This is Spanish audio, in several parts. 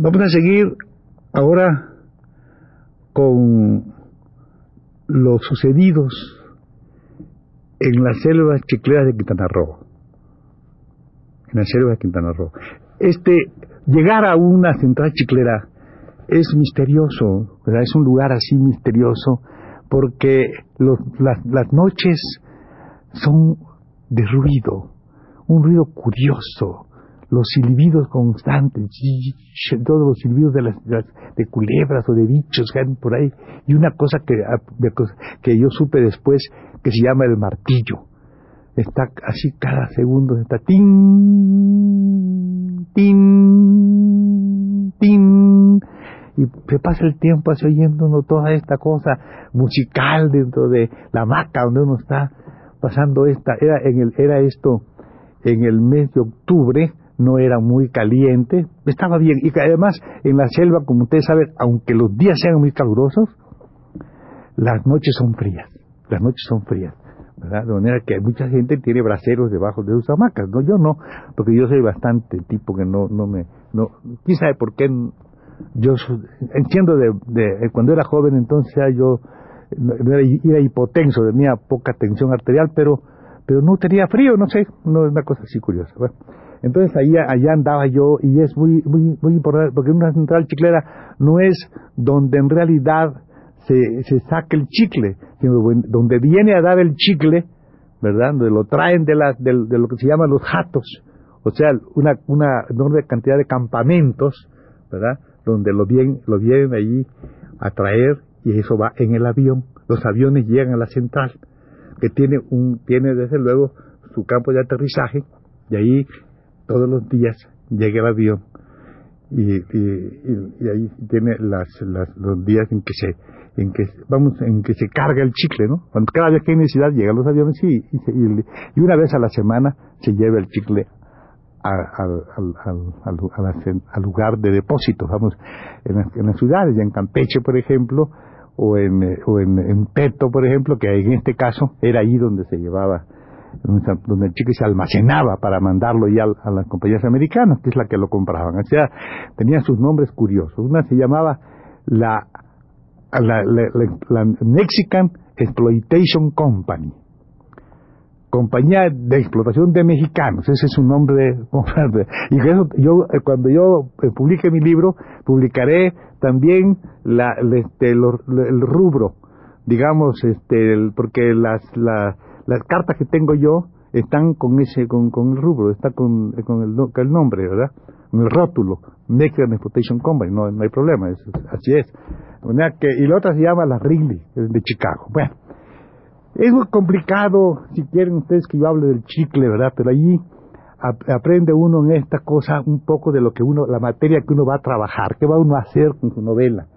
Vamos a seguir ahora con los sucedidos en las selvas chicleras de Quintana Roo. En las selvas de Quintana Roo. Este, llegar a una central chiclera es misterioso, es un lugar así misterioso, porque las, las noches son de ruido, un ruido curioso, los silbidos constantes, todos los silbidos de, las, de culebras o de bichos que hay por ahí, y una cosa que, ah, que yo supe después que se llama el martillo. Está así cada segundo, está tin, tin, tin, y se pasa el tiempo así oyendo toda esta cosa musical dentro de la maca donde uno está pasando esta, era, en el, era esto en el mes de octubre, no era muy caliente, estaba bien. Y además en la selva, como ustedes saben, aunque los días sean muy calurosos, las noches son frías, las noches son frías. ¿verdad? De manera que mucha gente tiene braseros debajo de sus hamacas, ¿no? Yo no, porque yo soy bastante tipo que no, no me, no, quién sabe por qué, yo entiendo de, de, cuando era joven entonces yo era, era hipotenso, tenía poca tensión arterial, pero, pero no tenía frío, no sé, no es una cosa así curiosa. Entonces ahí, allá andaba yo y es muy, muy, muy importante porque una central chiclera no es donde en realidad se, se saca el chicle, sino donde viene a dar el chicle, ¿verdad? Donde lo traen de, la, de, lo que se llaman los jatos, o sea, una, una enorme cantidad de campamentos, ¿verdad? Donde lo vienen, lo vienen allí a traer y eso va en el avión. Los aviones llegan a la central, que tiene, un, tiene desde luego su campo de aterrizaje, y ahí todos los días llega el avión y, y, ahí tiene las, las, los días en que se en que vamos en que se carga el chicle no cuando cada vez que hay necesidad llegan los aviones y, y, una vez a la semana se lleva el chicle al, al, lugar de depósito vamos en, en, las ciudades en Campeche por ejemplo o en o en, en Peto por ejemplo que en este caso era ahí donde se llevaba donde el chicle se almacenaba para mandarlo ya a las compañías americanas, que es la que lo compraban. O sea, tenía sus nombres curiosos. Una se llamaba la, la, la, Mexican Exploitation Company, compañía de explotación de mexicanos, ese es su nombre. Y yo, eh, cuando yo eh, publique mi libro, publicaré también la, este, el rubro, digamos, este, porque las, la, las cartas que tengo yo están con ese con, con el rubro, está con, con, el, el nombre, ¿verdad? Con el rótulo, Mexican Exploitation Company, no, hay problema, así es. Y la otra se llama la Wrigley, de Chicago. Bueno, es muy complicado, si quieren ustedes que yo hable del chicle, ¿verdad? Pero allí aprende uno en esta cosa un poco de lo que uno, la materia que uno va a trabajar, qué va uno a hacer con su novela.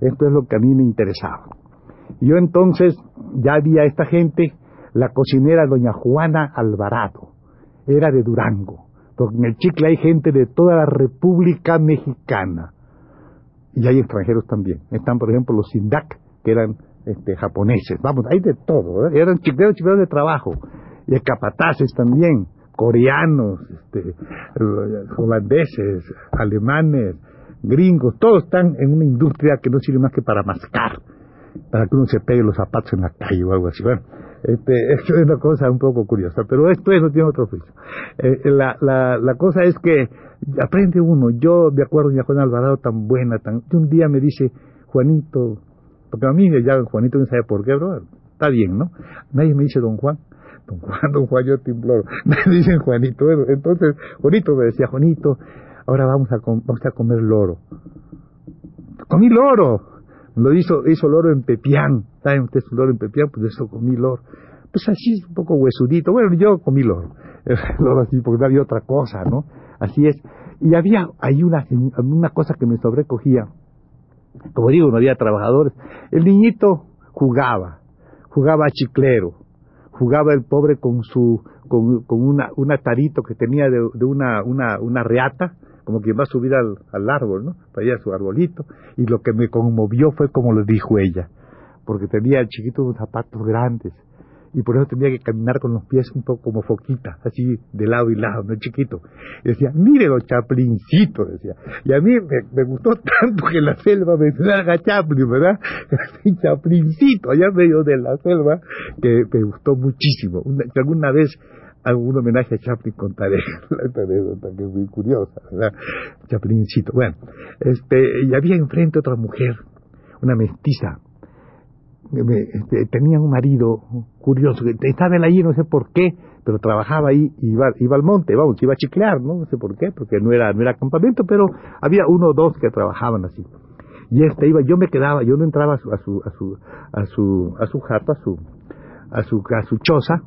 Esto es lo que a mí me interesaba. Yo entonces ya había esta gente la cocinera doña Juana Alvarado, era de Durango, porque en el Chicle hay gente de toda la República Mexicana, y hay extranjeros también. Están, por ejemplo, los Sindak, que eran este, japoneses, vamos, hay de todo, ¿eh? eran chicleros, chicleros de trabajo, y capataces también, coreanos, este, holandeses, alemanes, gringos, todos están en una industria que no sirve más que para mascar, para que uno se pegue los zapatos en la calle o algo así. Bueno, este, esto es una cosa un poco curiosa, pero esto no tiene otro juicio. Eh, la, la, la cosa es que aprende uno. Yo me acuerdo de Juan Alvarado tan buena, tan, un día me dice, Juanito, porque a mí llaman Juanito, no sabe por qué, bro, está bien, ¿no? Nadie me dice don Juan. Don Juan, don Juan, yo te imploro. Me dicen Juanito. entonces, Juanito me decía, Juanito, ahora vamos a, vamos a comer loro. Comí loro. Lo hizo, hizo loro en Pepián ¿saben ustedes loro en Pepián? Pues eso comí loro. Pues así, un poco huesudito. Bueno, yo comí loro. loro así, porque no había otra cosa, ¿no? Así es. Y había ahí una, una cosa que me sobrecogía. Como digo, no había trabajadores. El niñito jugaba, jugaba a chiclero, jugaba el pobre con su, con, una, un atarito que tenía de, de una, una, una reata, como que va a subir al, al árbol, ¿no? Para ir a su arbolito. Y lo que me conmovió fue como lo dijo ella, porque tenía el chiquito unos zapatos grandes y por eso tenía que caminar con los pies un poco como foquita, así de lado y lado, no chiquito. Y decía, mire los chaplincitos, decía. Y a mí me, gustó tanto que la selva me salga Chaplin, ¿verdad? Chaplincito, allá medio de la selva, que me gustó muchísimo. Una, alguna vez algún homenaje a Chaplin contaré esta anécdota que es muy curiosa, ¿verdad? Chaplincito. Bueno, este, y había enfrente otra mujer, una mestiza, este, tenía un marido curioso, que estaba él allí, no sé por qué, pero trabajaba ahí, iba, iba al monte, vamos, iba a chiclear, ¿no? No sé por qué, porque no era, no era campamento, pero había uno o dos que trabajaban así. Y este iba, yo me quedaba, yo no entraba a su, a su, a su, a su, a su jato, a su, a su, a su choza,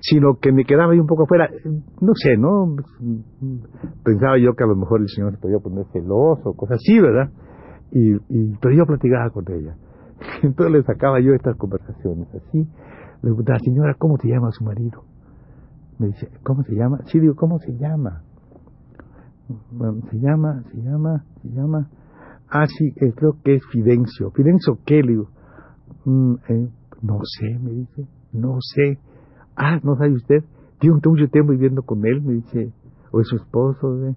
sino que me quedaba ahí un poco afuera, no sé, ¿no? Pensaba yo que a lo mejor el señor se podía poner celoso, cosas así, ¿verdad? Y, y, pero yo platicaba con ella. Entonces le sacaba yo estas conversaciones así. Le preguntaba, señora, ¿cómo se llama su marido? Me dice, ¿cómo se llama? Sí, digo, ¿cómo se llama? Se llama, se llama, se llama. Ah, sí, creo que es Fidencio. ¿Fidencio qué? Le digo, mm, eh, no sé, me dice, no sé. Ah, ¿no sabe usted? Tengo mucho tiempo viviendo con él, me dice, o es su esposo. ¿eh?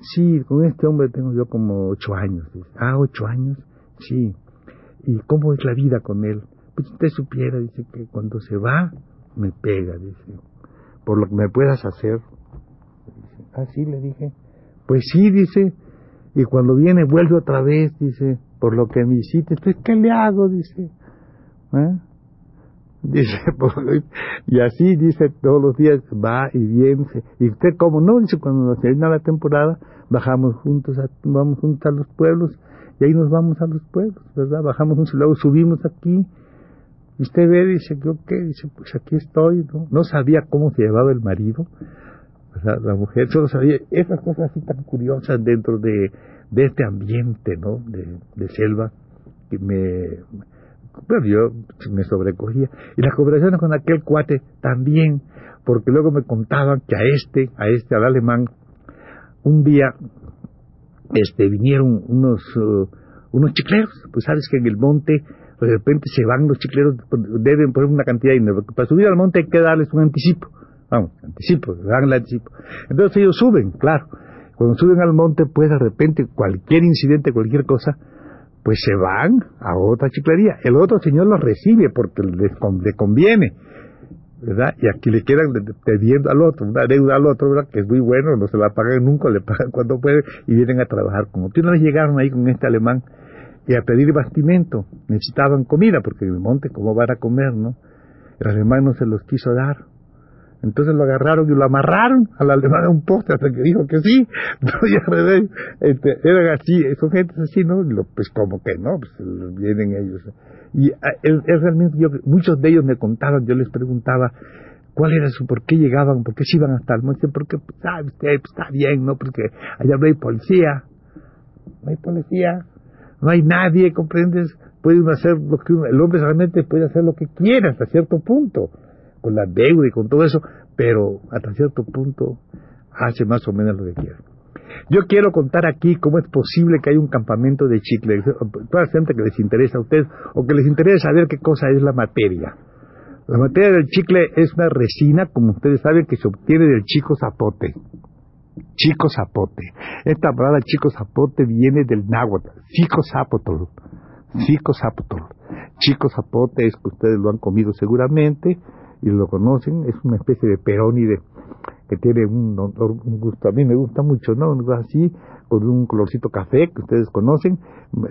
Sí, con este hombre tengo yo como ocho años. Ah, ocho años, sí. ¿Y cómo es la vida con él? Pues usted supiera, dice, que cuando se va, me pega, dice, por lo que me puedas hacer. ah, sí, le dije. Pues sí, dice, y cuando viene vuelve otra vez, dice, por lo que me hiciste, pues ¿qué le hago? Dice, ¿Eh? Dice, y así dice todos los días, va y viene. Y usted, como no, dice, cuando nos termina la temporada, bajamos juntos, vamos juntos a los pueblos y ahí nos vamos a los pueblos, ¿verdad? Bajamos un luego subimos aquí, y usted ve, dice, ¿yo qué? Dice, pues aquí estoy, ¿no? No sabía cómo se llevaba el marido, ¿verdad? La mujer, solo sabía esas cosas así tan curiosas dentro de, de este ambiente, ¿no? De, de selva, que me, bueno, yo me sobrecogía. Y las conversaciones con aquel cuate también, porque luego me contaban que a este, a este, al alemán, un día este, vinieron unos, uh, unos chicleros, pues sabes que en el monte de repente se van los chicleros, deben poner una cantidad de dinero, para subir al monte hay que darles un anticipo, vamos, anticipo, dan el anticipo. Entonces ellos suben, claro, cuando suben al monte, pues de repente cualquier incidente, cualquier cosa, pues se van a otra chiclería. El otro señor los recibe porque le conviene. ¿Verdad? Y aquí le quedan pidiendo al otro, una deuda al otro, ¿verdad? Que es muy bueno, no se la pagan nunca, le pagan cuando pueden y vienen a trabajar como tú. No llegaron ahí con este alemán y a pedir bastimento, necesitaban comida, porque en el monte, ¿cómo van a comer, no? El alemán no se los quiso dar. Entonces lo agarraron y lo amarraron al alemán a un poste hasta que dijo que sí. Este, eran así, son gentes así, ¿no? Pues como que no, pues vienen ellos. Y es, ah, realmente yo, muchos de ellos me contaban, yo les preguntaba cuál era su, por qué llegaban, por qué se iban hasta el monte, porque, pues, sabe usted, pues, está bien, ¿no? Porque allá no hay policía, no hay policía, no hay nadie, ¿comprendes? Puede hacer lo que el hombre realmente puede hacer lo que quiera hasta cierto punto, con la deuda y con todo eso, pero hasta cierto punto hace más o menos lo que quiere. Yo quiero contar aquí cómo es posible que haya un campamento de chicle. Toda gente que les interesa a ustedes o que les interesa saber qué cosa es la materia. La materia del chicle es una resina, como ustedes saben, que se obtiene del chico zapote. Chico zapote. Esta palabra chico zapote viene del náhuatl, chico zapotol. Chico zapotol. Chico zapote es que ustedes lo han comido seguramente y lo conocen, es una especie de perónide que tiene un, gusto, a mí me gusta mucho, ¿no? Así, con un colorcito café que ustedes conocen,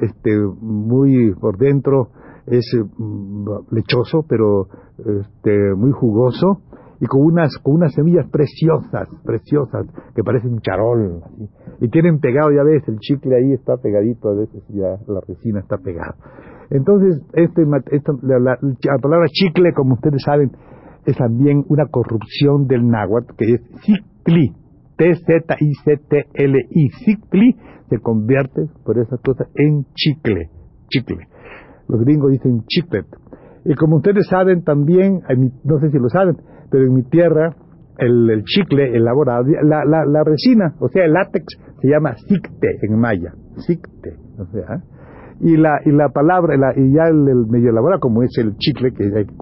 este, muy por dentro es mm, lechoso, pero este, muy jugoso y con unas, con unas semillas preciosas, preciosas, que parecen charol, y tienen pegado, ya ves, el chicle ahí está pegadito, a veces ya la resina está pegada. Entonces, este, la, la, palabra chicle, como ustedes saben, es también una corrupción del náhuatl, que es cicli, T-Z-I-C-T-L-I, cicli, se convierte por esa cosa en chicle, chicle. Los gringos dicen chiclet. Y como ustedes saben también, no sé si lo saben, pero en mi tierra el, chicle elaborado, la, la, la, resina, o sea, el látex, se llama sicte en maya, sicte, o sea, y la, y la palabra, y ya el, medio elaborado, como es el chicle, que hay que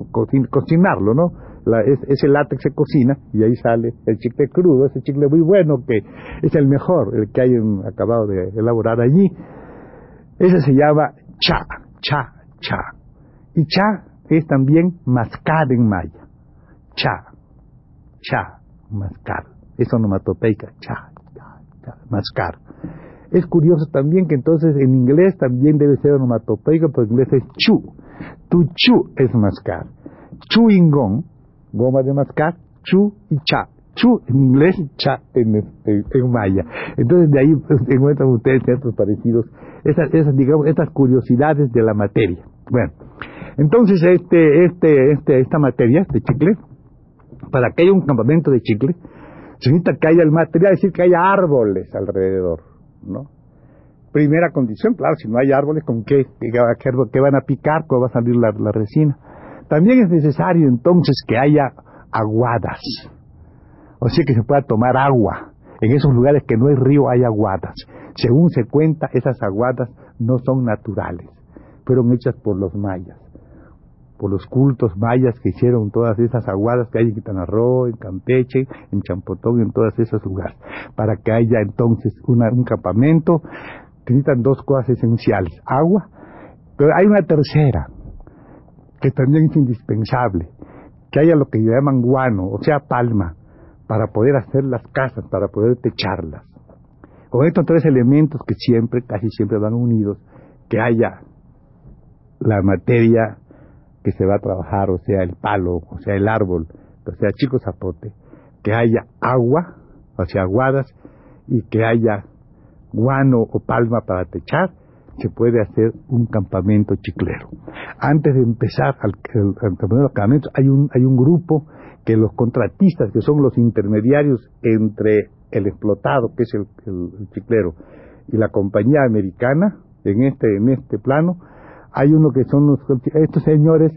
cocinarlo, ¿no? La, ese látex se cocina y ahí sale el chicle crudo, ese chicle muy bueno, que es el mejor, el que hay acabado de elaborar allí. Ese se llama cha, cha, cha. Y cha es también mascar en maya. Cha, cha, mascar. Es onomatopeica, cha, cha, cha, mascar. Es curioso también que entonces en inglés también debe ser onomatopeico, porque en inglés es chu. Tu chu es mascar. Chewing goma de mascar, chu y cha. Chu en inglés, cha en, en, maya. Entonces de ahí pues, encuentran ustedes ciertos parecidos, esas, esas, digamos, estas curiosidades de la materia. Bueno, entonces este, este, este, esta materia, este chicle, para que haya un campamento de chicle, se necesita que haya el material, es decir, que haya árboles alrededor, ¿no? Primera condición, claro, si no hay árboles, ¿con qué? ¿Qué, van a picar? ¿Cómo va a salir la resina? También es necesario entonces que haya aguadas, o sea que se pueda tomar agua. En esos lugares que no hay río hay aguadas. Según se cuenta, esas aguadas no son naturales, fueron hechas por los mayas por los cultos mayas que hicieron todas esas aguadas que hay en Quintana en Campeche, en Champotón, en todos esos lugares, para que haya entonces un campamento, necesitan dos cosas esenciales, agua, pero hay una tercera, que también es indispensable, que haya lo que llaman guano, o sea, palma, para poder hacer las casas, para poder techarlas. Con estos tres elementos que siempre, casi siempre van unidos, que haya la materia que se va a trabajar, o sea, el palo, o sea, el árbol, o sea, chico zapote, que haya agua, o sea, aguadas, y que haya guano o palma para techar, se puede hacer un campamento chiclero. Antes de empezar al, campamento hay un, hay un grupo que los contratistas, que son los intermediarios entre el explotado, que es el, el chiclero, y la compañía americana, en este, en este plano, hay uno que son los, estos señores,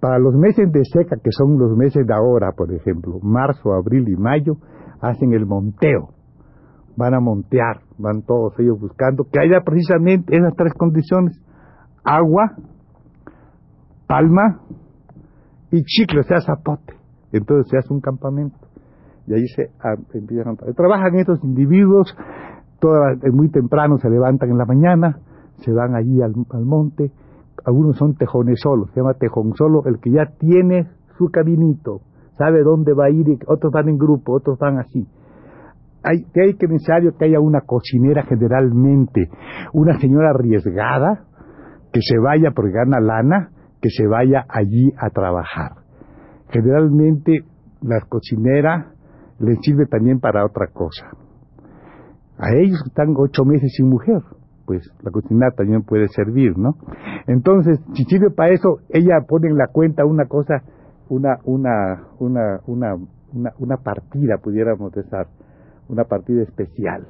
para los meses de seca, que son los meses de ahora, por ejemplo, marzo, abril y mayo, hacen el monteo. Van a montear, van todos ellos buscando que haya precisamente esas tres condiciones. Agua, palma y chicle, o sea, zapote. Entonces se hace un campamento. Y ahí se ah, empiezan a trabajan estos individuos, muy temprano se levantan en la mañana, se van allí al, monte, algunos son tejones solos, se llama tejón solo, el que ya tiene su caminito, sabe dónde va a ir, y otros van en grupo, otros van así. Hay, que hay que necesario que haya una cocinera generalmente, una señora arriesgada, que se vaya porque gana lana, que se vaya allí a trabajar. Generalmente la cocinera les sirve también para otra cosa. A ellos están ocho meses sin mujer pues la cocina también puede servir, ¿no? Entonces, si sirve para eso, ella pone en la cuenta una cosa, una, una, una, una, una, partida, pudiéramos decir, una partida especial,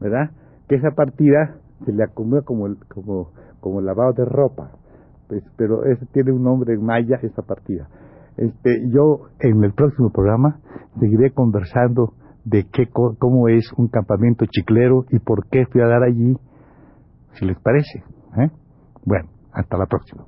¿verdad? Que esa partida se le acumula como, como, como lavado de ropa, pues, pero eso tiene un nombre en maya, esa partida. Este, yo en el próximo programa seguiré conversando de qué, cómo es un campamento chiclero y por qué fui a dar allí si les parece. ¿eh? Bueno, hasta la próxima.